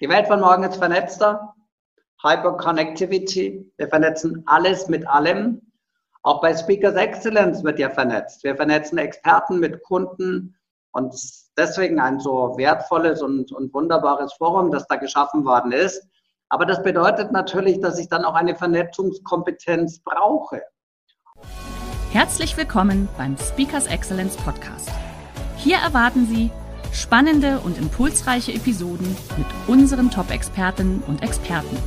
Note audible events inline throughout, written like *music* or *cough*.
Die Welt von morgen ist vernetzter. Hyperconnectivity. Wir vernetzen alles mit allem. Auch bei Speakers Excellence wird ja vernetzt. Wir vernetzen Experten mit Kunden und deswegen ein so wertvolles und, und wunderbares Forum, das da geschaffen worden ist. Aber das bedeutet natürlich, dass ich dann auch eine Vernetzungskompetenz brauche. Herzlich willkommen beim Speakers Excellence Podcast. Hier erwarten Sie Spannende und impulsreiche Episoden mit unseren Top-Expertinnen und Experten.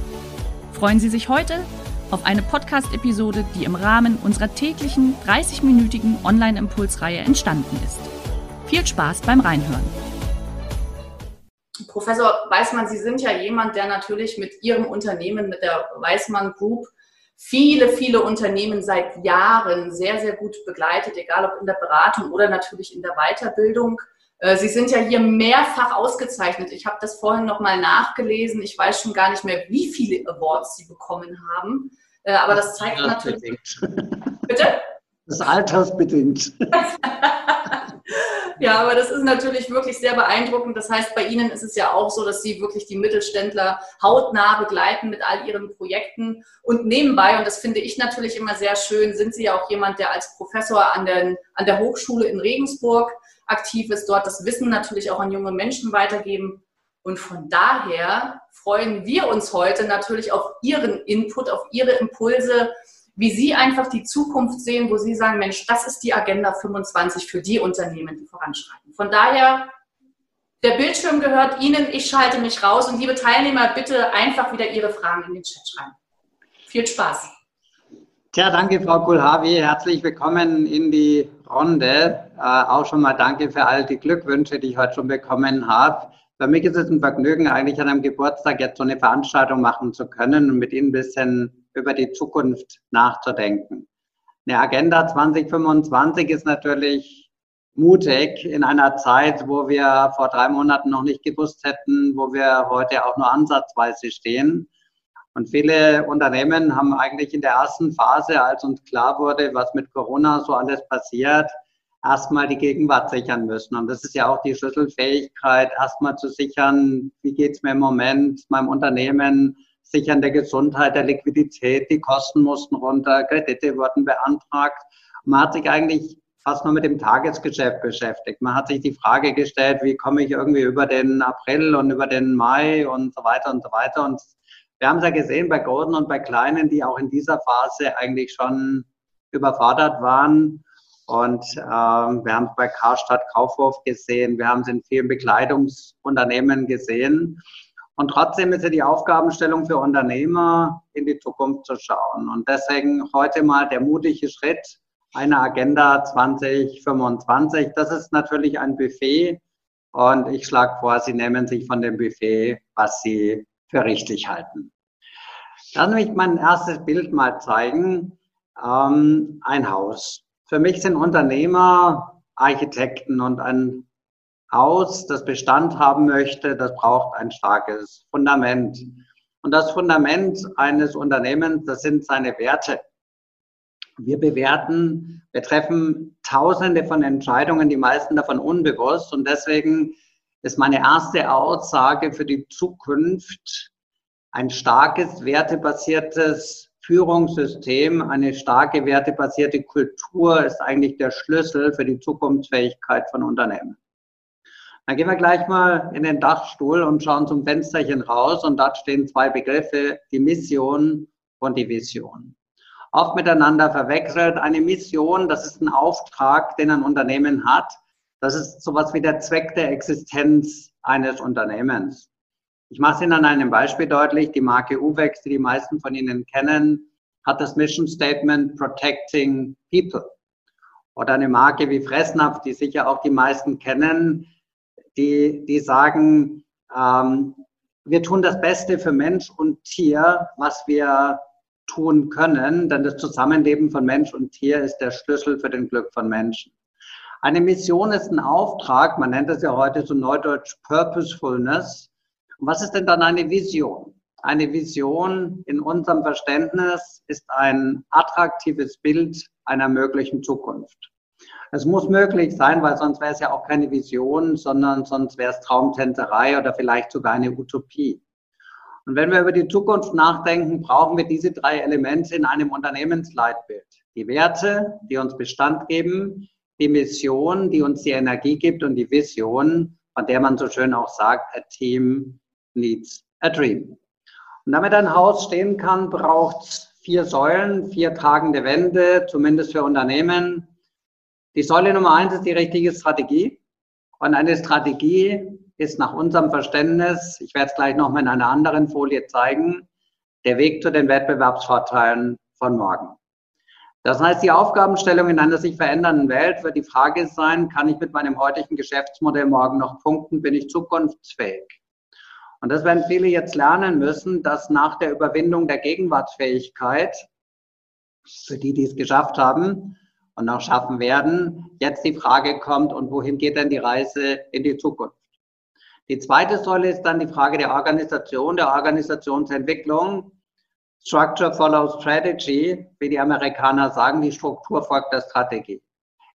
Freuen Sie sich heute auf eine Podcast-Episode, die im Rahmen unserer täglichen 30-minütigen Online-Impulsreihe entstanden ist. Viel Spaß beim Reinhören. Professor Weißmann, Sie sind ja jemand, der natürlich mit Ihrem Unternehmen, mit der Weißmann Group, viele, viele Unternehmen seit Jahren sehr, sehr gut begleitet, egal ob in der Beratung oder natürlich in der Weiterbildung. Äh, Sie sind ja hier mehrfach ausgezeichnet. Ich habe das vorhin nochmal nachgelesen. Ich weiß schon gar nicht mehr, wie viele Awards Sie bekommen haben. Äh, aber das zeigt natürlich. *laughs* Bitte? Das ist altersbedingt. *laughs* ja, aber das ist natürlich wirklich sehr beeindruckend. Das heißt, bei Ihnen ist es ja auch so, dass Sie wirklich die Mittelständler hautnah begleiten mit all Ihren Projekten. Und nebenbei, und das finde ich natürlich immer sehr schön, sind Sie ja auch jemand, der als Professor an, den, an der Hochschule in Regensburg aktiv ist, dort das Wissen natürlich auch an junge Menschen weitergeben. Und von daher freuen wir uns heute natürlich auf Ihren Input, auf Ihre Impulse, wie Sie einfach die Zukunft sehen, wo Sie sagen, Mensch, das ist die Agenda 25 für die Unternehmen, die voranschreiten. Von daher, der Bildschirm gehört Ihnen, ich schalte mich raus und liebe Teilnehmer, bitte einfach wieder Ihre Fragen in den Chat schreiben. Viel Spaß. Tja, danke, Frau Kulhavi. Herzlich willkommen in die Runde. Äh, auch schon mal danke für all die Glückwünsche, die ich heute schon bekommen habe. Für mich ist es ein Vergnügen, eigentlich an einem Geburtstag jetzt so eine Veranstaltung machen zu können und mit Ihnen ein bisschen über die Zukunft nachzudenken. Eine Agenda 2025 ist natürlich mutig in einer Zeit, wo wir vor drei Monaten noch nicht gewusst hätten, wo wir heute auch nur ansatzweise stehen. Und viele Unternehmen haben eigentlich in der ersten Phase, als uns klar wurde, was mit Corona so alles passiert, erstmal die Gegenwart sichern müssen. Und das ist ja auch die Schlüsselfähigkeit, erstmal zu sichern, wie geht's mir im Moment, meinem Unternehmen, sichern der Gesundheit, der Liquidität, die Kosten mussten runter, Kredite wurden beantragt. Man hat sich eigentlich fast nur mit dem Tagesgeschäft beschäftigt. Man hat sich die Frage gestellt, wie komme ich irgendwie über den April und über den Mai und so weiter und so weiter. Und wir haben es ja gesehen bei Gordon und bei Kleinen, die auch in dieser Phase eigentlich schon überfordert waren. Und ähm, wir haben es bei Karstadt Kaufhof gesehen, wir haben es in vielen Bekleidungsunternehmen gesehen. Und trotzdem ist ja die Aufgabenstellung für Unternehmer, in die Zukunft zu schauen. Und deswegen heute mal der mutige Schritt, eine Agenda 2025. Das ist natürlich ein Buffet. Und ich schlage vor, Sie nehmen sich von dem Buffet, was Sie für richtig halten. Lass mich mein erstes Bild mal zeigen. Ähm, ein Haus. Für mich sind Unternehmer Architekten und ein Haus, das Bestand haben möchte, das braucht ein starkes Fundament. Und das Fundament eines Unternehmens, das sind seine Werte. Wir bewerten, wir treffen tausende von Entscheidungen, die meisten davon unbewusst. Und deswegen ist meine erste Aussage für die Zukunft ein starkes, wertebasiertes Führungssystem, eine starke, wertebasierte Kultur ist eigentlich der Schlüssel für die Zukunftsfähigkeit von Unternehmen. Dann gehen wir gleich mal in den Dachstuhl und schauen zum Fensterchen raus und dort stehen zwei Begriffe, die Mission und die Vision. Oft miteinander verwechselt. Eine Mission, das ist ein Auftrag, den ein Unternehmen hat. Das ist sowas wie der Zweck der Existenz eines Unternehmens. Ich mache es Ihnen an einem Beispiel deutlich. Die Marke Uwex, die die meisten von Ihnen kennen, hat das Mission Statement Protecting People. Oder eine Marke wie Fressnapf, die sicher auch die meisten kennen, die, die sagen, ähm, wir tun das Beste für Mensch und Tier, was wir tun können, denn das Zusammenleben von Mensch und Tier ist der Schlüssel für den Glück von Menschen. Eine Mission ist ein Auftrag, man nennt es ja heute so neudeutsch Purposefulness. Und was ist denn dann eine Vision? Eine Vision in unserem Verständnis ist ein attraktives Bild einer möglichen Zukunft. Es muss möglich sein, weil sonst wäre es ja auch keine Vision, sondern sonst wäre es Traumtänzerei oder vielleicht sogar eine Utopie. Und wenn wir über die Zukunft nachdenken, brauchen wir diese drei Elemente in einem Unternehmensleitbild. Die Werte, die uns Bestand geben, die Mission, die uns die Energie gibt und die Vision, von der man so schön auch sagt, a team needs a dream. Und damit ein Haus stehen kann, braucht es vier Säulen, vier tragende Wände, zumindest für Unternehmen. Die Säule Nummer eins ist die richtige Strategie. Und eine Strategie ist nach unserem Verständnis, ich werde es gleich noch mal in einer anderen Folie zeigen, der Weg zu den Wettbewerbsvorteilen von morgen. Das heißt, die Aufgabenstellung in einer sich verändernden Welt wird die Frage sein, kann ich mit meinem heutigen Geschäftsmodell morgen noch punkten, bin ich zukunftsfähig? Und das werden viele jetzt lernen müssen, dass nach der Überwindung der Gegenwartsfähigkeit, für die, die es geschafft haben und noch schaffen werden, jetzt die Frage kommt, und wohin geht denn die Reise in die Zukunft? Die zweite Säule ist dann die Frage der Organisation, der Organisationsentwicklung. Structure follows Strategy, wie die Amerikaner sagen, die Struktur folgt der Strategie.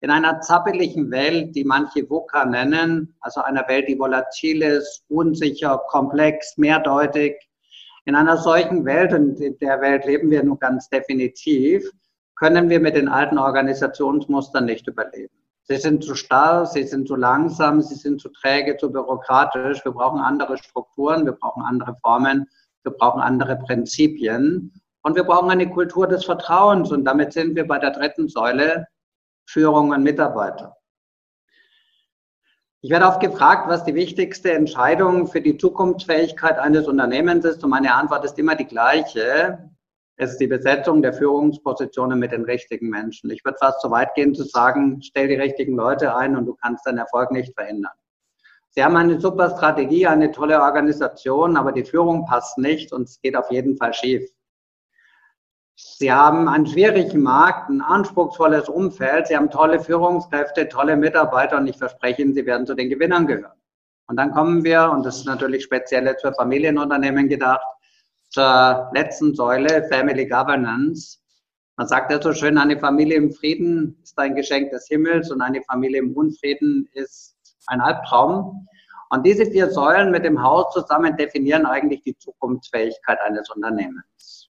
In einer zappeligen Welt, die manche VUCA nennen, also einer Welt, die volatil ist, unsicher, komplex, mehrdeutig, in einer solchen Welt, und in der Welt leben wir nun ganz definitiv, können wir mit den alten Organisationsmustern nicht überleben. Sie sind zu starr, sie sind zu langsam, sie sind zu träge, zu bürokratisch. Wir brauchen andere Strukturen, wir brauchen andere Formen wir brauchen andere Prinzipien und wir brauchen eine Kultur des Vertrauens. Und damit sind wir bei der dritten Säule, Führung und Mitarbeiter. Ich werde oft gefragt, was die wichtigste Entscheidung für die Zukunftsfähigkeit eines Unternehmens ist. Und meine Antwort ist immer die gleiche. Es ist die Besetzung der Führungspositionen mit den richtigen Menschen. Ich würde fast so weit gehen zu sagen, stell die richtigen Leute ein und du kannst deinen Erfolg nicht verhindern. Sie haben eine super Strategie, eine tolle Organisation, aber die Führung passt nicht und es geht auf jeden Fall schief. Sie haben einen schwierigen Markt, ein anspruchsvolles Umfeld, Sie haben tolle Führungskräfte, tolle Mitarbeiter und ich verspreche Ihnen, Sie werden zu den Gewinnern gehören. Und dann kommen wir, und das ist natürlich speziell für Familienunternehmen gedacht, zur letzten Säule, Family Governance. Man sagt ja so schön, eine Familie im Frieden ist ein Geschenk des Himmels und eine Familie im Unfrieden ist ein Albtraum. Und diese vier Säulen mit dem Haus zusammen definieren eigentlich die Zukunftsfähigkeit eines Unternehmens.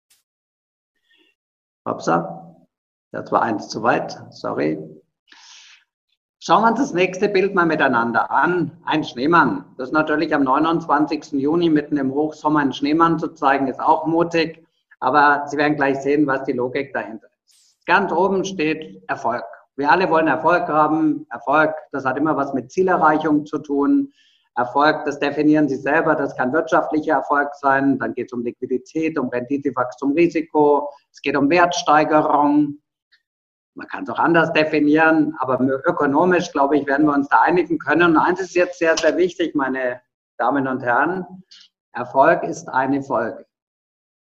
Upsa, das war eins zu weit, sorry. Schauen wir uns das nächste Bild mal miteinander an. Ein Schneemann. Das ist natürlich am 29. Juni mitten im Hochsommer einen Schneemann zu zeigen, ist auch mutig. Aber Sie werden gleich sehen, was die Logik dahinter ist. Ganz oben steht Erfolg. Wir alle wollen Erfolg haben. Erfolg, das hat immer was mit Zielerreichung zu tun. Erfolg, das definieren Sie selber, das kann wirtschaftlicher Erfolg sein. Dann geht es um Liquidität, um Rendite, Wachstum, Risiko. Es geht um Wertsteigerung. Man kann es auch anders definieren, aber ökonomisch, glaube ich, werden wir uns da einigen können. Und eins ist jetzt sehr, sehr wichtig, meine Damen und Herren. Erfolg ist eine Folge.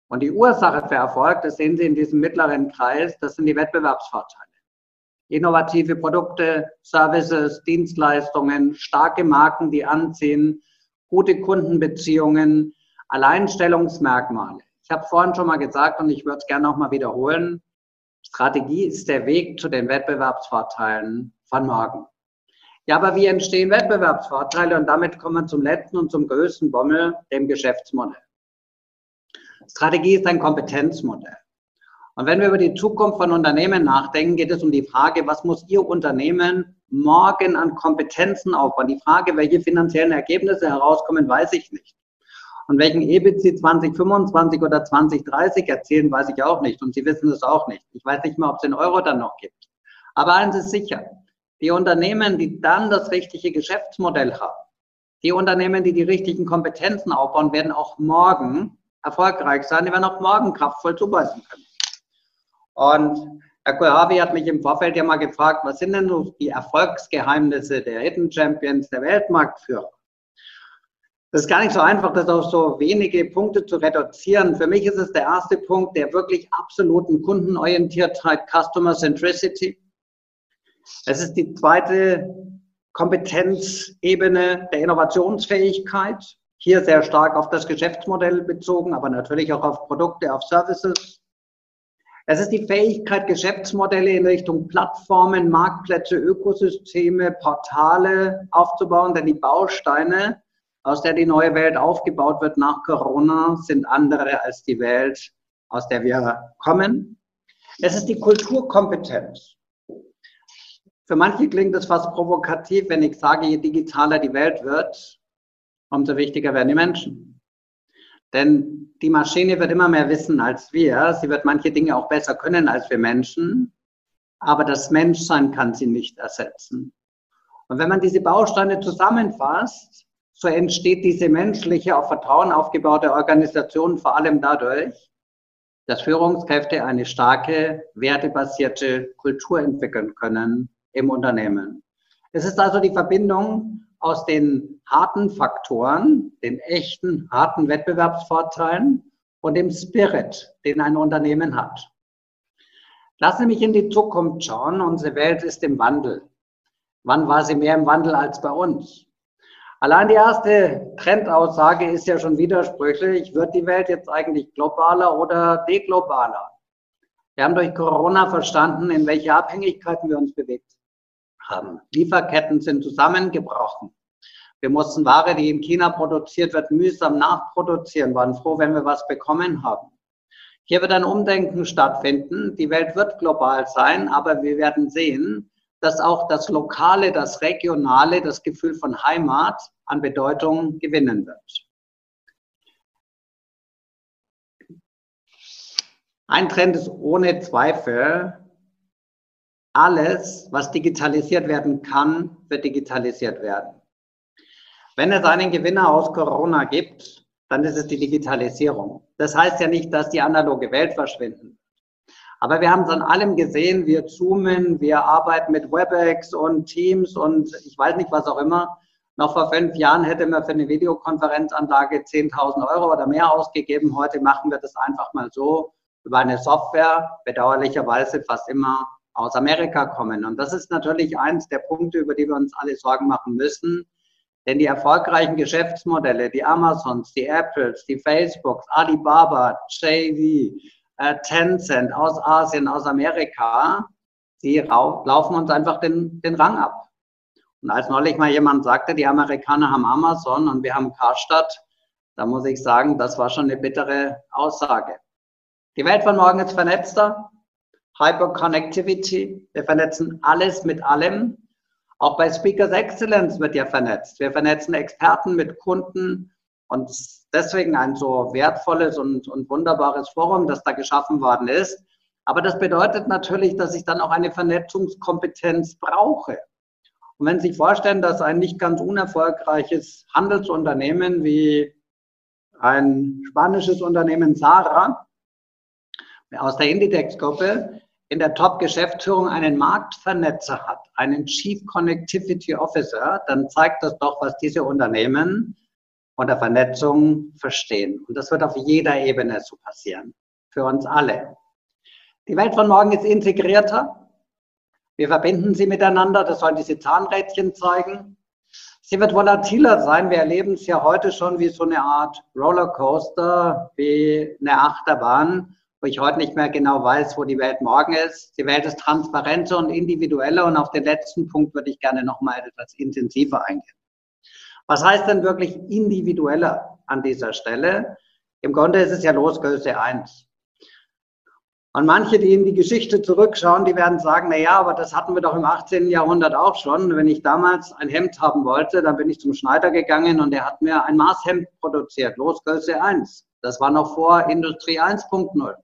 Und die Ursache für Erfolg, das sehen Sie in diesem mittleren Kreis, das sind die Wettbewerbsvorteile innovative Produkte, Services, Dienstleistungen, starke Marken, die anziehen, gute Kundenbeziehungen, Alleinstellungsmerkmale. Ich habe vorhin schon mal gesagt und ich würde es gerne noch mal wiederholen. Strategie ist der Weg zu den Wettbewerbsvorteilen von morgen. Ja, aber wie entstehen Wettbewerbsvorteile? Und damit kommen wir zum letzten und zum größten Bommel, dem Geschäftsmodell. Strategie ist ein Kompetenzmodell. Und wenn wir über die Zukunft von Unternehmen nachdenken, geht es um die Frage, was muss Ihr Unternehmen morgen an Kompetenzen aufbauen? Die Frage, welche finanziellen Ergebnisse herauskommen, weiß ich nicht. Und welchen EBIT Sie 2025 oder 2030 erzielen, weiß ich auch nicht. Und Sie wissen es auch nicht. Ich weiß nicht mal, ob es den Euro dann noch gibt. Aber eins ist sicher. Die Unternehmen, die dann das richtige Geschäftsmodell haben, die Unternehmen, die die richtigen Kompetenzen aufbauen, werden auch morgen erfolgreich sein. Die werden auch morgen kraftvoll zuweisen können. Und Herr Kohlhavi hat mich im Vorfeld ja mal gefragt, was sind denn so die Erfolgsgeheimnisse der Hidden Champions, der Weltmarktführer? Das ist gar nicht so einfach, das auf so wenige Punkte zu reduzieren. Für mich ist es der erste Punkt der wirklich absoluten Kundenorientiertheit, Customer Centricity. Es ist die zweite Kompetenzebene der Innovationsfähigkeit. Hier sehr stark auf das Geschäftsmodell bezogen, aber natürlich auch auf Produkte, auf Services. Es ist die Fähigkeit, Geschäftsmodelle in Richtung Plattformen, Marktplätze, Ökosysteme, Portale aufzubauen, denn die Bausteine aus der die neue Welt aufgebaut wird nach Corona, sind andere als die Welt, aus der wir kommen. Es ist die Kulturkompetenz. Für manche klingt es fast provokativ, wenn ich sage, je digitaler die Welt wird, umso wichtiger werden die Menschen. Denn die Maschine wird immer mehr wissen als wir. Sie wird manche Dinge auch besser können als wir Menschen. Aber das Menschsein kann sie nicht ersetzen. Und wenn man diese Bausteine zusammenfasst, so entsteht diese menschliche, auf Vertrauen aufgebaute Organisation vor allem dadurch, dass Führungskräfte eine starke, wertebasierte Kultur entwickeln können im Unternehmen. Es ist also die Verbindung aus den harten Faktoren, den echten, harten Wettbewerbsvorteilen und dem Spirit, den ein Unternehmen hat. Lassen Sie mich in die Zukunft schauen. Unsere Welt ist im Wandel. Wann war sie mehr im Wandel als bei uns? Allein die erste Trendaussage ist ja schon widersprüchlich. Wird die Welt jetzt eigentlich globaler oder deglobaler? Wir haben durch Corona verstanden, in welche Abhängigkeiten wir uns bewegt haben. Lieferketten sind zusammengebrochen. Wir mussten Ware, die in China produziert wird, mühsam nachproduzieren, waren froh, wenn wir was bekommen haben. Hier wird ein Umdenken stattfinden. Die Welt wird global sein, aber wir werden sehen, dass auch das Lokale, das Regionale, das Gefühl von Heimat an Bedeutung gewinnen wird. Ein Trend ist ohne Zweifel, alles, was digitalisiert werden kann, wird digitalisiert werden. Wenn es einen Gewinner aus Corona gibt, dann ist es die Digitalisierung. Das heißt ja nicht, dass die analoge Welt verschwinden aber wir haben es an allem gesehen. Wir zoomen, wir arbeiten mit WebEx und Teams und ich weiß nicht, was auch immer. Noch vor fünf Jahren hätte man für eine Videokonferenzanlage 10.000 Euro oder mehr ausgegeben. Heute machen wir das einfach mal so über eine Software, bedauerlicherweise fast immer aus Amerika kommen. Und das ist natürlich eins der Punkte, über die wir uns alle Sorgen machen müssen. Denn die erfolgreichen Geschäftsmodelle, die Amazons, die Apples, die Facebooks, Alibaba, JV, äh, Tencent aus Asien, aus Amerika, die laufen uns einfach den, den Rang ab. Und als neulich mal jemand sagte, die Amerikaner haben Amazon und wir haben Karstadt, da muss ich sagen, das war schon eine bittere Aussage. Die Welt von morgen ist vernetzter. Hyperconnectivity. Wir vernetzen alles mit allem. Auch bei Speakers Excellence wird ja vernetzt. Wir vernetzen Experten mit Kunden und deswegen ein so wertvolles und, und wunderbares Forum, das da geschaffen worden ist. Aber das bedeutet natürlich, dass ich dann auch eine Vernetzungskompetenz brauche. Und wenn Sie sich vorstellen, dass ein nicht ganz unerfolgreiches Handelsunternehmen wie ein spanisches Unternehmen Sara aus der Inditex-Gruppe in der Top-Geschäftsführung einen Marktvernetzer hat, einen Chief Connectivity Officer, dann zeigt das doch, was diese Unternehmen von der Vernetzung verstehen. Und das wird auf jeder Ebene so passieren. Für uns alle. Die Welt von morgen ist integrierter. Wir verbinden sie miteinander. Das sollen diese Zahnrädchen zeigen. Sie wird volatiler sein. Wir erleben es ja heute schon wie so eine Art Rollercoaster, wie eine Achterbahn, wo ich heute nicht mehr genau weiß, wo die Welt morgen ist. Die Welt ist transparenter und individueller. Und auf den letzten Punkt würde ich gerne noch mal etwas intensiver eingehen. Was heißt denn wirklich individueller an dieser Stelle? Im Grunde ist es ja Losgröße 1. Und manche, die in die Geschichte zurückschauen, die werden sagen, na ja, aber das hatten wir doch im 18. Jahrhundert auch schon. Wenn ich damals ein Hemd haben wollte, dann bin ich zum Schneider gegangen und er hat mir ein Maßhemd produziert, Losgröße 1. Das war noch vor Industrie 1.0.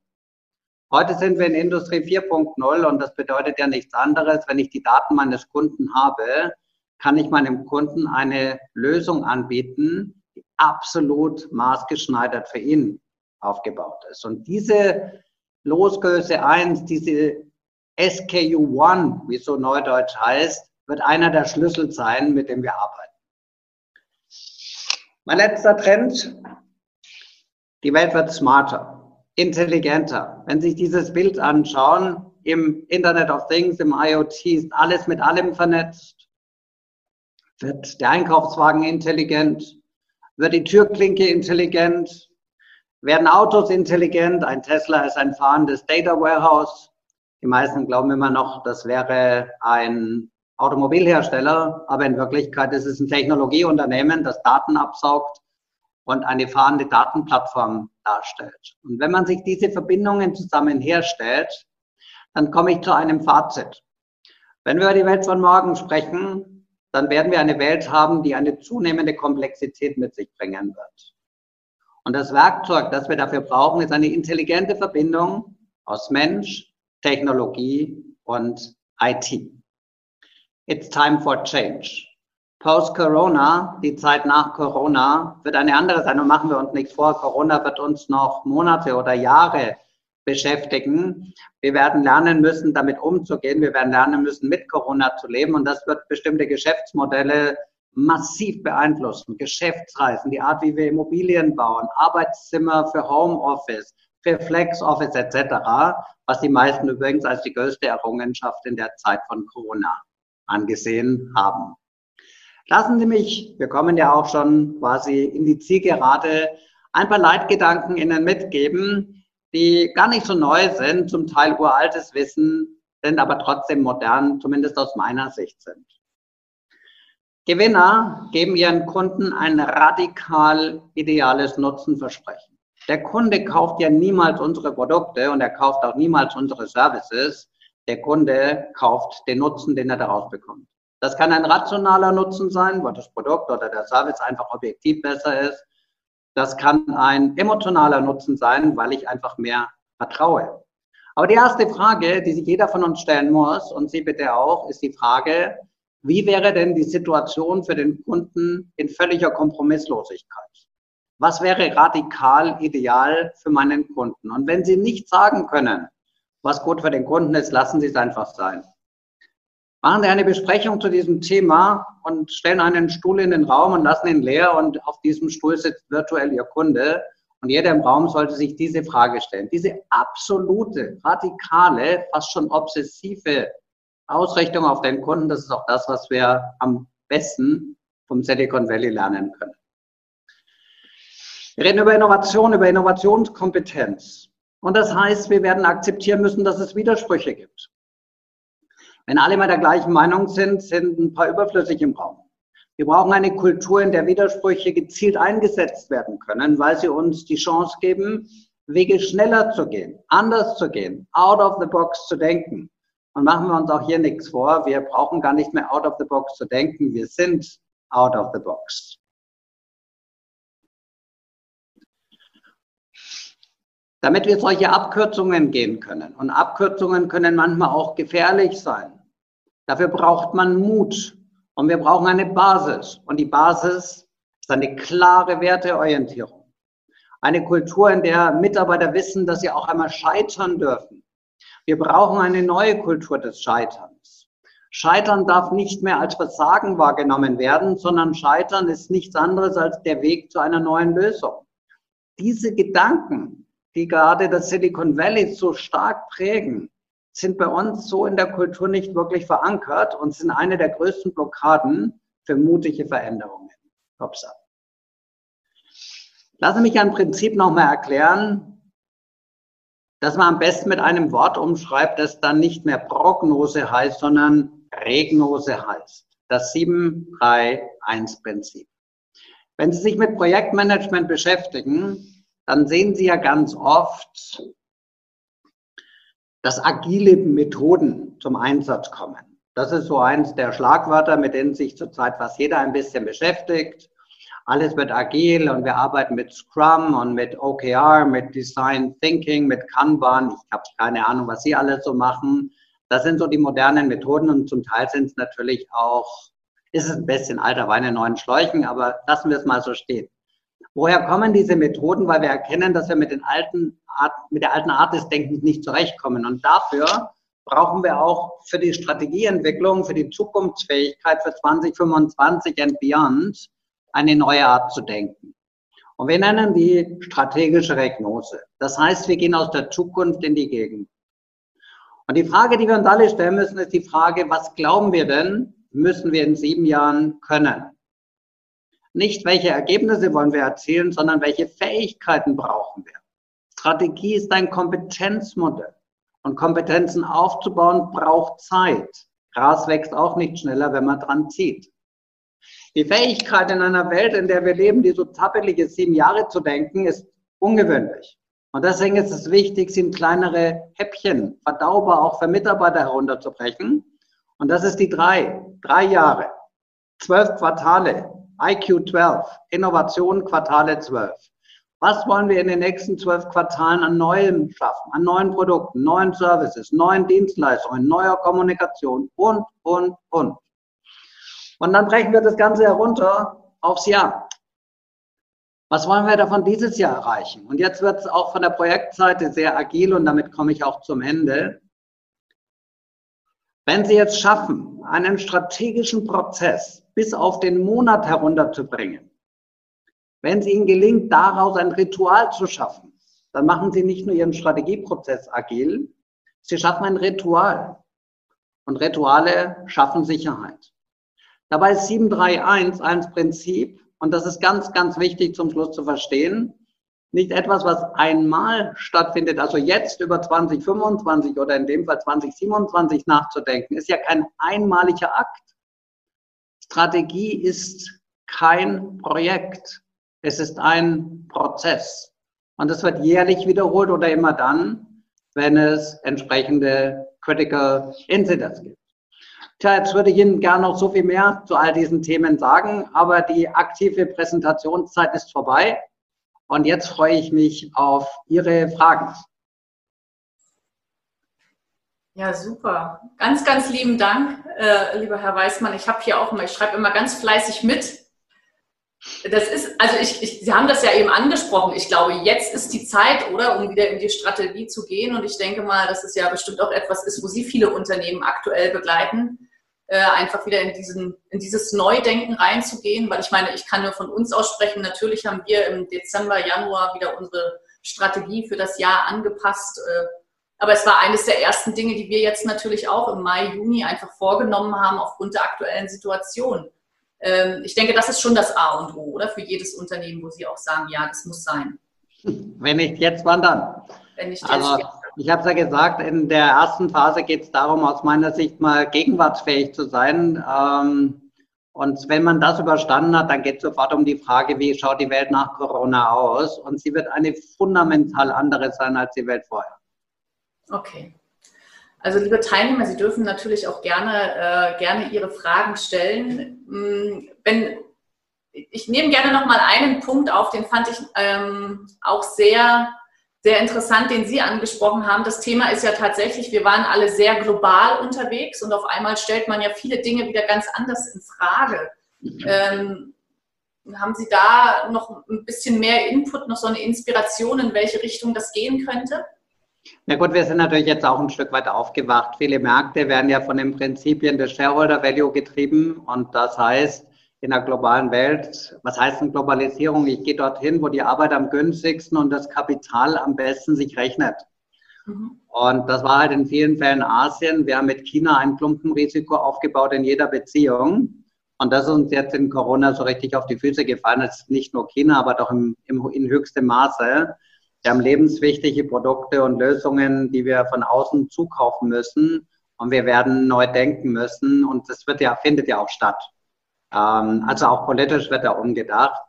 Heute sind wir in Industrie 4.0 und das bedeutet ja nichts anderes, wenn ich die Daten meines Kunden habe, kann ich meinem Kunden eine Lösung anbieten, die absolut maßgeschneidert für ihn aufgebaut ist. Und diese Losgröße 1, diese SKU1, wie es so neudeutsch heißt, wird einer der Schlüssel sein, mit dem wir arbeiten. Mein letzter Trend, die Welt wird smarter, intelligenter. Wenn Sie sich dieses Bild anschauen, im Internet of Things, im IoT ist alles mit allem vernetzt. Wird der Einkaufswagen intelligent? Wird die Türklinke intelligent? Werden Autos intelligent? Ein Tesla ist ein fahrendes Data Warehouse. Die meisten glauben immer noch, das wäre ein Automobilhersteller, aber in Wirklichkeit ist es ein Technologieunternehmen, das Daten absaugt und eine fahrende Datenplattform darstellt. Und wenn man sich diese Verbindungen zusammen herstellt, dann komme ich zu einem Fazit. Wenn wir über die Welt von morgen sprechen, dann werden wir eine Welt haben, die eine zunehmende Komplexität mit sich bringen wird. Und das Werkzeug, das wir dafür brauchen, ist eine intelligente Verbindung aus Mensch, Technologie und IT. It's time for change. Post-Corona, die Zeit nach Corona, wird eine andere sein. Und machen wir uns nichts vor, Corona wird uns noch Monate oder Jahre beschäftigen. Wir werden lernen müssen, damit umzugehen. Wir werden lernen müssen, mit Corona zu leben. Und das wird bestimmte Geschäftsmodelle massiv beeinflussen. Geschäftsreisen, die Art, wie wir Immobilien bauen, Arbeitszimmer für Homeoffice, für Flex-Office etc., was die meisten übrigens als die größte Errungenschaft in der Zeit von Corona angesehen haben. Lassen Sie mich, wir kommen ja auch schon quasi in die Zielgerade, ein paar Leitgedanken Ihnen mitgeben, die gar nicht so neu sind, zum Teil uraltes Wissen, sind aber trotzdem modern, zumindest aus meiner Sicht sind. Gewinner geben ihren Kunden ein radikal ideales Nutzenversprechen. Der Kunde kauft ja niemals unsere Produkte und er kauft auch niemals unsere Services, der Kunde kauft den Nutzen, den er daraus bekommt. Das kann ein rationaler Nutzen sein, weil das Produkt oder der Service einfach objektiv besser ist. Das kann ein emotionaler Nutzen sein, weil ich einfach mehr vertraue. Aber die erste Frage, die sich jeder von uns stellen muss, und Sie bitte auch, ist die Frage, wie wäre denn die Situation für den Kunden in völliger Kompromisslosigkeit? Was wäre radikal ideal für meinen Kunden? Und wenn Sie nicht sagen können, was gut für den Kunden ist, lassen Sie es einfach sein. Machen Sie eine Besprechung zu diesem Thema und stellen einen Stuhl in den Raum und lassen ihn leer und auf diesem Stuhl sitzt virtuell Ihr Kunde. Und jeder im Raum sollte sich diese Frage stellen. Diese absolute, radikale, fast schon obsessive Ausrichtung auf den Kunden, das ist auch das, was wir am besten vom Silicon Valley lernen können. Wir reden über Innovation, über Innovationskompetenz. Und das heißt, wir werden akzeptieren müssen, dass es Widersprüche gibt. Wenn alle mal der gleichen Meinung sind, sind ein paar überflüssig im Raum. Wir brauchen eine Kultur, in der Widersprüche gezielt eingesetzt werden können, weil sie uns die Chance geben, Wege schneller zu gehen, anders zu gehen, out of the box zu denken. Und machen wir uns auch hier nichts vor, wir brauchen gar nicht mehr out of the box zu denken, wir sind out of the box. damit wir solche Abkürzungen gehen können. Und Abkürzungen können manchmal auch gefährlich sein. Dafür braucht man Mut und wir brauchen eine Basis. Und die Basis ist eine klare Werteorientierung. Eine Kultur, in der Mitarbeiter wissen, dass sie auch einmal scheitern dürfen. Wir brauchen eine neue Kultur des Scheiterns. Scheitern darf nicht mehr als Versagen wahrgenommen werden, sondern Scheitern ist nichts anderes als der Weg zu einer neuen Lösung. Diese Gedanken, die gerade das Silicon Valley so stark prägen, sind bei uns so in der Kultur nicht wirklich verankert und sind eine der größten Blockaden für mutige Veränderungen. Hopsa. Lassen Sie mich ein Prinzip nochmal erklären, dass man am besten mit einem Wort umschreibt, das dann nicht mehr Prognose heißt, sondern Regnose heißt. Das 7-3-1-Prinzip. Wenn Sie sich mit Projektmanagement beschäftigen, dann sehen Sie ja ganz oft, dass agile Methoden zum Einsatz kommen. Das ist so eins der Schlagwörter, mit denen sich zurzeit fast jeder ein bisschen beschäftigt. Alles wird agil und wir arbeiten mit Scrum und mit OKR, mit Design Thinking, mit Kanban. Ich habe keine Ahnung, was Sie alles so machen. Das sind so die modernen Methoden und zum Teil sind es natürlich auch, ist es ein bisschen alter Wein in neuen Schläuchen, aber lassen wir es mal so stehen. Woher kommen diese Methoden? Weil wir erkennen, dass wir mit, den alten Art, mit der alten Art des Denkens nicht zurechtkommen. Und dafür brauchen wir auch für die Strategieentwicklung, für die Zukunftsfähigkeit für 2025 and beyond eine neue Art zu denken. Und wir nennen die strategische Regnose. Das heißt, wir gehen aus der Zukunft in die Gegend. Und die Frage, die wir uns alle stellen müssen, ist die Frage, was glauben wir denn, müssen wir in sieben Jahren können? Nicht, welche Ergebnisse wollen wir erzielen, sondern welche Fähigkeiten brauchen wir. Strategie ist ein Kompetenzmodell. Und Kompetenzen aufzubauen braucht Zeit. Gras wächst auch nicht schneller, wenn man dran zieht. Die Fähigkeit in einer Welt, in der wir leben, die so tappelig ist, sieben Jahre zu denken, ist ungewöhnlich. Und deswegen ist es wichtig, sie in kleinere Häppchen, verdaubar auch für Mitarbeiter herunterzubrechen. Und das ist die drei, drei Jahre, zwölf Quartale, IQ 12, Innovation Quartale 12. Was wollen wir in den nächsten zwölf Quartalen an Neuem schaffen, an neuen Produkten, neuen Services, neuen Dienstleistungen, neuer Kommunikation und, und, und. Und dann brechen wir das Ganze herunter aufs Jahr. Was wollen wir davon dieses Jahr erreichen? Und jetzt wird es auch von der Projektseite sehr agil und damit komme ich auch zum Ende. Wenn Sie jetzt schaffen, einen strategischen Prozess bis auf den Monat herunterzubringen, wenn es Ihnen gelingt, daraus ein Ritual zu schaffen, dann machen Sie nicht nur Ihren Strategieprozess agil, Sie schaffen ein Ritual. Und Rituale schaffen Sicherheit. Dabei ist 731 ein Prinzip, und das ist ganz, ganz wichtig zum Schluss zu verstehen, nicht etwas, was einmal stattfindet, also jetzt über 2025 oder in dem Fall 2027 nachzudenken, ist ja kein einmaliger Akt. Strategie ist kein Projekt. Es ist ein Prozess. Und es wird jährlich wiederholt oder immer dann, wenn es entsprechende Critical Incidents gibt. Tja, jetzt würde ich Ihnen gerne noch so viel mehr zu all diesen Themen sagen, aber die aktive Präsentationszeit ist vorbei. Und jetzt freue ich mich auf Ihre Fragen. Ja, super. Ganz, ganz lieben Dank, äh, lieber Herr Weißmann. Ich habe hier auch immer, ich schreibe immer ganz fleißig mit. Das ist, also ich, ich, Sie haben das ja eben angesprochen. Ich glaube, jetzt ist die Zeit, oder, um wieder in die Strategie zu gehen. Und ich denke mal, dass es ja bestimmt auch etwas ist, wo Sie viele Unternehmen aktuell begleiten äh, einfach wieder in, diesen, in dieses Neudenken reinzugehen, weil ich meine, ich kann nur von uns aussprechen, natürlich haben wir im Dezember, Januar wieder unsere Strategie für das Jahr angepasst. Äh, aber es war eines der ersten Dinge, die wir jetzt natürlich auch im Mai, Juni einfach vorgenommen haben aufgrund der aktuellen Situation. Ähm, ich denke, das ist schon das A und O, oder? Für jedes Unternehmen, wo Sie auch sagen, ja, das muss sein. *laughs* Wenn nicht jetzt, wann dann? Wenn nicht jetzt, also. Ich habe es ja gesagt, in der ersten Phase geht es darum, aus meiner Sicht mal gegenwartsfähig zu sein. Ähm, und wenn man das überstanden hat, dann geht es sofort um die Frage, wie schaut die Welt nach Corona aus? Und sie wird eine fundamental andere sein als die Welt vorher. Okay. Also liebe Teilnehmer, Sie dürfen natürlich auch gerne, äh, gerne Ihre Fragen stellen. Hm, wenn, ich nehme gerne noch mal einen Punkt auf, den fand ich ähm, auch sehr sehr interessant, den Sie angesprochen haben. Das Thema ist ja tatsächlich, wir waren alle sehr global unterwegs und auf einmal stellt man ja viele Dinge wieder ganz anders in Frage. Ähm, haben Sie da noch ein bisschen mehr Input, noch so eine Inspiration, in welche Richtung das gehen könnte? Na gut, wir sind natürlich jetzt auch ein Stück weit aufgewacht. Viele Märkte werden ja von den Prinzipien des Shareholder Value getrieben und das heißt, in der globalen Welt. Was heißt denn Globalisierung? Ich gehe dorthin, wo die Arbeit am günstigsten und das Kapital am besten sich rechnet. Mhm. Und das war halt in vielen Fällen Asien. Wir haben mit China ein Klumpenrisiko aufgebaut in jeder Beziehung. Und das ist uns jetzt in Corona so richtig auf die Füße gefallen. Das ist nicht nur China, aber doch im, im, in höchstem Maße. Wir haben lebenswichtige Produkte und Lösungen, die wir von außen zukaufen müssen. Und wir werden neu denken müssen. Und das wird ja, findet ja auch statt. Ähm, also auch politisch wird da umgedacht.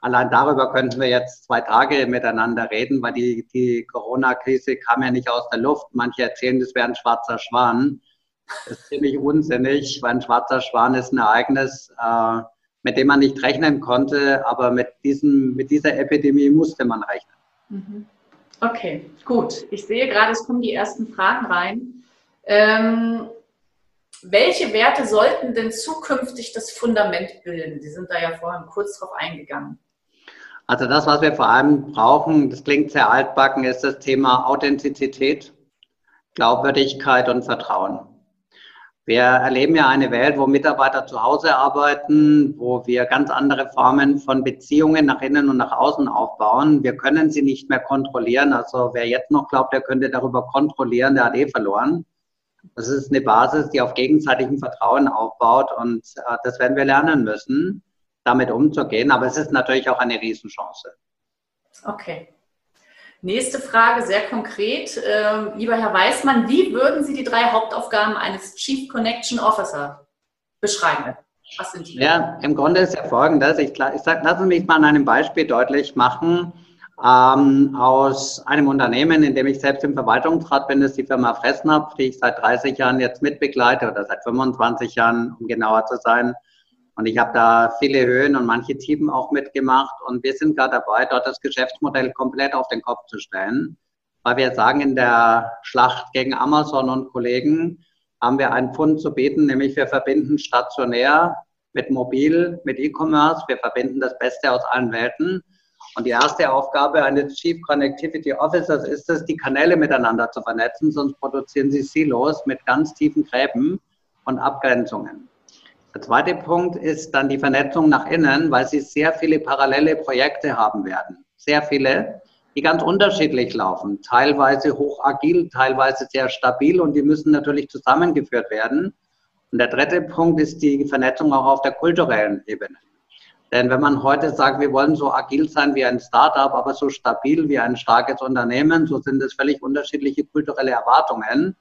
Allein darüber könnten wir jetzt zwei Tage miteinander reden, weil die, die Corona-Krise kam ja nicht aus der Luft. Manche erzählen, das wäre ein schwarzer Schwan. Das ist ziemlich unsinnig, weil ein schwarzer Schwan ist ein Ereignis, äh, mit dem man nicht rechnen konnte, aber mit, diesem, mit dieser Epidemie musste man rechnen. Mhm. Okay, gut. Ich sehe gerade, es kommen die ersten Fragen rein. Ähm, welche Werte sollten denn zukünftig das Fundament bilden? Sie sind da ja vorhin kurz drauf eingegangen. Also das, was wir vor allem brauchen, das klingt sehr altbacken, ist das Thema Authentizität, Glaubwürdigkeit und Vertrauen. Wir erleben ja eine Welt, wo Mitarbeiter zu Hause arbeiten, wo wir ganz andere Formen von Beziehungen nach innen und nach außen aufbauen. Wir können sie nicht mehr kontrollieren. Also wer jetzt noch glaubt, er könnte darüber kontrollieren, der hat eh verloren. Das ist eine Basis, die auf gegenseitigem Vertrauen aufbaut und äh, das werden wir lernen müssen, damit umzugehen. Aber es ist natürlich auch eine Riesenchance. Okay. Nächste Frage, sehr konkret. Ähm, lieber Herr Weißmann, wie würden Sie die drei Hauptaufgaben eines Chief Connection Officer beschreiben? Was sind die? Ja, im Grunde ist ja folgendes. Ich, ich sag, lassen Sie mich mal an einem Beispiel deutlich machen. Ähm, aus einem Unternehmen, in dem ich selbst im Verwaltungsrat bin, ist die Firma Fressnapf, die ich seit 30 Jahren jetzt mitbegleite oder seit 25 Jahren, um genauer zu sein. Und ich habe da viele Höhen und manche Tiefen auch mitgemacht. Und wir sind gerade dabei, dort das Geschäftsmodell komplett auf den Kopf zu stellen. Weil wir sagen, in der Schlacht gegen Amazon und Kollegen haben wir einen Pfund zu bieten, nämlich wir verbinden stationär mit mobil, mit E-Commerce. Wir verbinden das Beste aus allen Welten. Und die erste Aufgabe eines Chief Connectivity Officers ist es, die Kanäle miteinander zu vernetzen, sonst produzieren sie Silos mit ganz tiefen Gräben und Abgrenzungen. Der zweite Punkt ist dann die Vernetzung nach innen, weil sie sehr viele parallele Projekte haben werden. Sehr viele, die ganz unterschiedlich laufen. Teilweise hoch agil, teilweise sehr stabil und die müssen natürlich zusammengeführt werden. Und der dritte Punkt ist die Vernetzung auch auf der kulturellen Ebene. Denn wenn man heute sagt, wir wollen so agil sein wie ein Startup, aber so stabil wie ein starkes Unternehmen, so sind es völlig unterschiedliche kulturelle Erwartungen.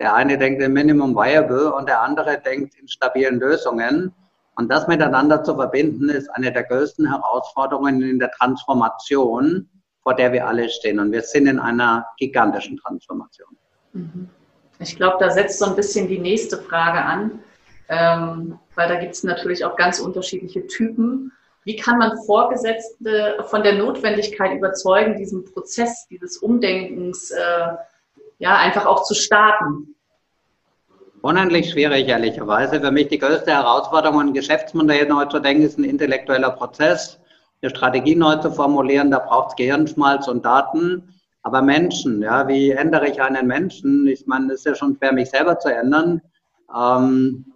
Der eine denkt in Minimum Viable und der andere denkt in stabilen Lösungen. Und das miteinander zu verbinden, ist eine der größten Herausforderungen in der Transformation, vor der wir alle stehen. Und wir sind in einer gigantischen Transformation. Mhm. Ich glaube, da setzt so ein bisschen die nächste Frage an, ähm, weil da gibt es natürlich auch ganz unterschiedliche Typen. Wie kann man Vorgesetzte von der Notwendigkeit überzeugen, diesen Prozess dieses Umdenkens äh, ja, einfach auch zu starten? Unendlich schwierig, ehrlicherweise. Für mich die größte Herausforderung, ein Geschäftsmodell neu zu denken, ist ein intellektueller Prozess. Eine Strategie neu zu formulieren, da braucht es Gehirnschmalz und Daten. Aber Menschen, ja, wie ändere ich einen Menschen? Ich meine, es ist ja schon schwer, mich selber zu ändern. Ähm,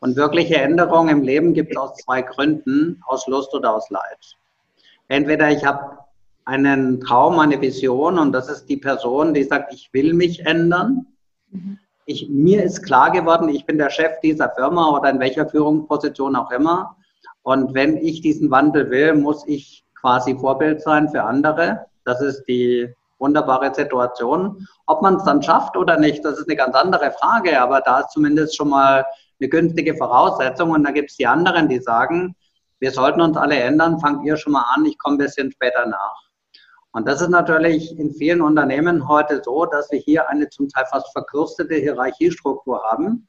und wirkliche Änderungen im Leben gibt es aus zwei Gründen, aus Lust oder aus Leid. Entweder ich habe einen Traum, eine Vision und das ist die Person, die sagt, ich will mich ändern. Mhm. Ich, mir ist klar geworden, ich bin der Chef dieser Firma oder in welcher Führungsposition auch immer. Und wenn ich diesen Wandel will, muss ich quasi Vorbild sein für andere. Das ist die wunderbare Situation. Ob man es dann schafft oder nicht, das ist eine ganz andere Frage, aber da ist zumindest schon mal eine günstige Voraussetzung. Und da gibt es die anderen, die sagen, wir sollten uns alle ändern, fangt ihr schon mal an, ich komme ein bisschen später nach. Und das ist natürlich in vielen Unternehmen heute so, dass wir hier eine zum Teil fast verkürstete Hierarchiestruktur haben,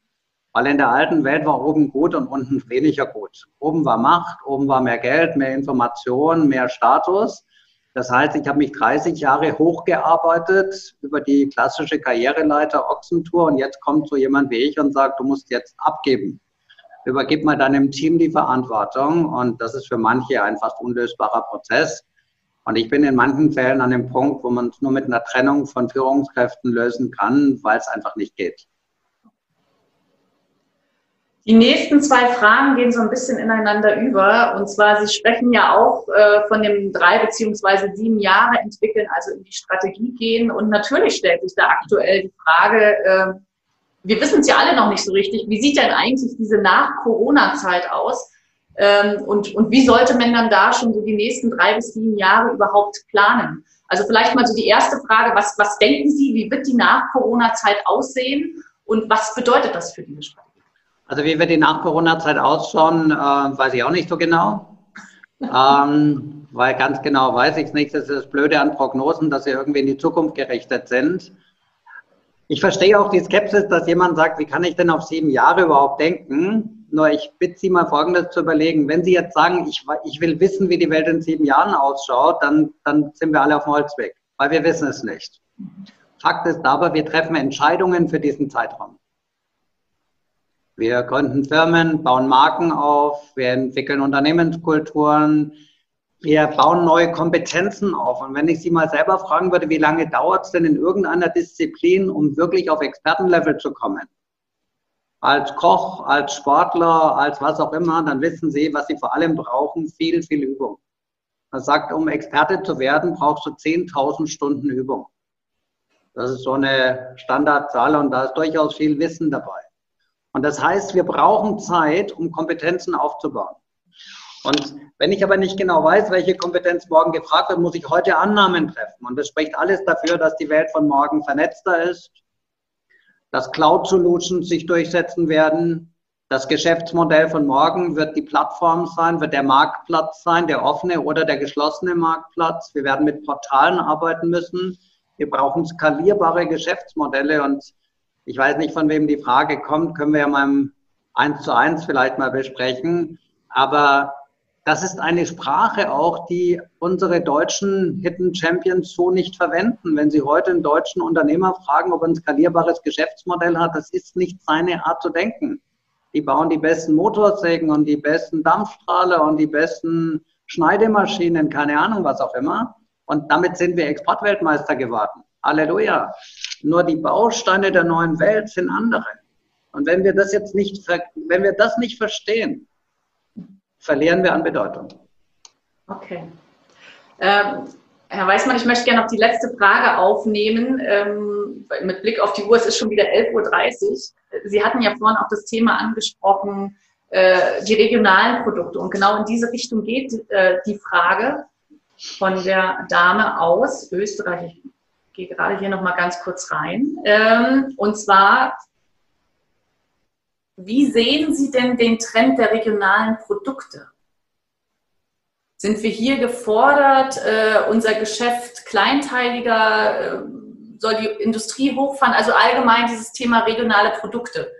weil in der alten Welt war oben gut und unten weniger gut. Oben war Macht, oben war mehr Geld, mehr Information, mehr Status. Das heißt, ich habe mich 30 Jahre hochgearbeitet über die klassische Karriereleiter Ochsentour und jetzt kommt so jemand wie ich und sagt, du musst jetzt abgeben. Übergib mal deinem Team die Verantwortung und das ist für manche ein fast unlösbarer Prozess. Und ich bin in manchen Fällen an dem Punkt, wo man es nur mit einer Trennung von Führungskräften lösen kann, weil es einfach nicht geht. Die nächsten zwei Fragen gehen so ein bisschen ineinander über. Und zwar, Sie sprechen ja auch äh, von dem drei beziehungsweise sieben Jahre entwickeln, also in die Strategie gehen. Und natürlich stellt sich da aktuell die Frage, äh, wir wissen es ja alle noch nicht so richtig, wie sieht denn eigentlich diese Nach-Corona-Zeit aus? Ähm, und, und wie sollte man dann da schon so die nächsten drei bis sieben Jahre überhaupt planen? Also vielleicht mal so die erste Frage, was, was denken Sie, wie wird die Nach-Corona-Zeit aussehen und was bedeutet das für diese Strategie? Also wie wird die Nach-Corona-Zeit ausschauen, äh, weiß ich auch nicht so genau. ähm, weil ganz genau weiß ich es nicht. Das ist das Blöde an Prognosen, dass sie irgendwie in die Zukunft gerichtet sind. Ich verstehe auch die Skepsis, dass jemand sagt, wie kann ich denn auf sieben Jahre überhaupt denken? Nur ich bitte Sie mal Folgendes zu überlegen. Wenn Sie jetzt sagen, ich, ich will wissen, wie die Welt in sieben Jahren ausschaut, dann, dann sind wir alle auf dem Holzweg, weil wir wissen es nicht. Fakt ist aber, wir treffen Entscheidungen für diesen Zeitraum. Wir gründen Firmen, bauen Marken auf, wir entwickeln Unternehmenskulturen, wir bauen neue Kompetenzen auf. Und wenn ich Sie mal selber fragen würde, wie lange dauert es denn in irgendeiner Disziplin, um wirklich auf Expertenlevel zu kommen? Als Koch, als Sportler, als was auch immer, dann wissen Sie, was Sie vor allem brauchen, viel, viel Übung. Man sagt, um Experte zu werden, brauchst du 10.000 Stunden Übung. Das ist so eine Standardzahl und da ist durchaus viel Wissen dabei. Und das heißt, wir brauchen Zeit, um Kompetenzen aufzubauen. Und wenn ich aber nicht genau weiß, welche Kompetenz morgen gefragt wird, muss ich heute Annahmen treffen. Und das spricht alles dafür, dass die Welt von morgen vernetzter ist, dass Cloud Solutions sich durchsetzen werden. Das Geschäftsmodell von morgen wird die Plattform sein, wird der Marktplatz sein, der offene oder der geschlossene Marktplatz. Wir werden mit Portalen arbeiten müssen. Wir brauchen skalierbare Geschäftsmodelle und ich weiß nicht, von wem die Frage kommt, können wir ja mal im 1 zu 1 vielleicht mal besprechen. Aber das ist eine Sprache auch, die unsere deutschen Hidden Champions so nicht verwenden. Wenn Sie heute einen deutschen Unternehmer fragen, ob er ein skalierbares Geschäftsmodell hat, das ist nicht seine Art zu denken. Die bauen die besten Motorsägen und die besten Dampfstrahler und die besten Schneidemaschinen, keine Ahnung, was auch immer. Und damit sind wir Exportweltmeister geworden. Halleluja. Nur die Bausteine der neuen Welt sind andere. Und wenn wir das jetzt nicht, wenn wir das nicht verstehen, verlieren wir an Bedeutung. Okay. Ähm, Herr Weißmann, ich möchte gerne noch die letzte Frage aufnehmen. Ähm, mit Blick auf die Uhr, es ist schon wieder 11.30 Uhr. Sie hatten ja vorhin auch das Thema angesprochen, äh, die regionalen Produkte. Und genau in diese Richtung geht äh, die Frage von der Dame aus Österreich. Ich gehe gerade hier noch mal ganz kurz rein. Ähm, und zwar wie sehen Sie denn den Trend der regionalen Produkte? Sind wir hier gefordert, äh, unser Geschäft kleinteiliger, äh, soll die Industrie hochfahren? Also allgemein dieses Thema regionale Produkte.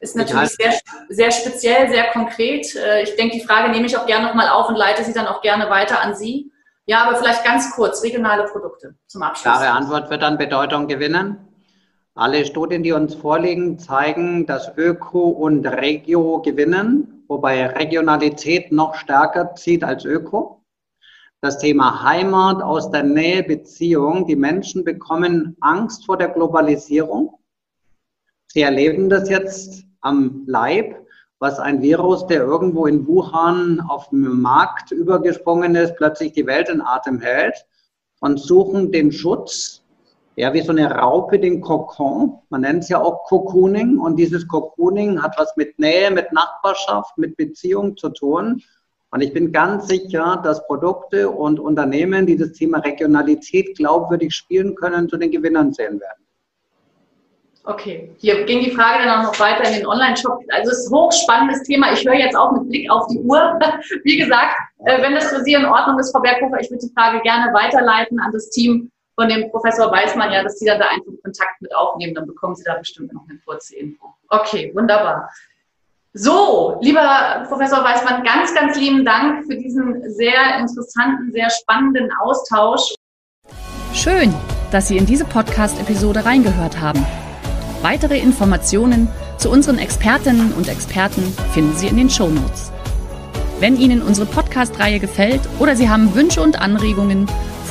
Ist natürlich sehr, sehr speziell, sehr konkret. Äh, ich denke, die Frage nehme ich auch gerne nochmal auf und leite sie dann auch gerne weiter an Sie. Ja, aber vielleicht ganz kurz, regionale Produkte zum Abschluss. Klare Antwort wird dann Bedeutung gewinnen. Alle Studien, die uns vorliegen, zeigen, dass Öko und Regio gewinnen, wobei Regionalität noch stärker zieht als Öko. Das Thema Heimat aus der Nähe Beziehung. Die Menschen bekommen Angst vor der Globalisierung. Sie erleben das jetzt am Leib, was ein Virus, der irgendwo in Wuhan auf dem Markt übergesprungen ist, plötzlich die Welt in Atem hält und suchen den Schutz ja, wie so eine Raupe den Kokon. Man nennt es ja auch Cocooning. Und dieses Cocooning hat was mit Nähe, mit Nachbarschaft, mit Beziehung zu tun. Und ich bin ganz sicher, dass Produkte und Unternehmen, die das Thema Regionalität glaubwürdig spielen können, zu den Gewinnern zählen werden. Okay, hier ging die Frage dann auch noch weiter in den Online-Shop. Also es ist ein hochspannendes Thema. Ich höre jetzt auch mit Blick auf die Uhr. *laughs* Wie gesagt, äh, wenn das für Sie in Ordnung ist, Frau Berghofer, ich würde die Frage gerne weiterleiten an das Team von dem Professor Weißmann ja, dass Sie dann da einfach Kontakt mit aufnehmen. Dann bekommen Sie da bestimmt noch eine kurze Info. Okay, wunderbar. So, lieber Professor Weißmann, ganz, ganz lieben Dank für diesen sehr interessanten, sehr spannenden Austausch. Schön, dass Sie in diese Podcast-Episode reingehört haben. Weitere Informationen zu unseren Expertinnen und Experten finden Sie in den Show Notes. Wenn Ihnen unsere Podcast-Reihe gefällt oder Sie haben Wünsche und Anregungen,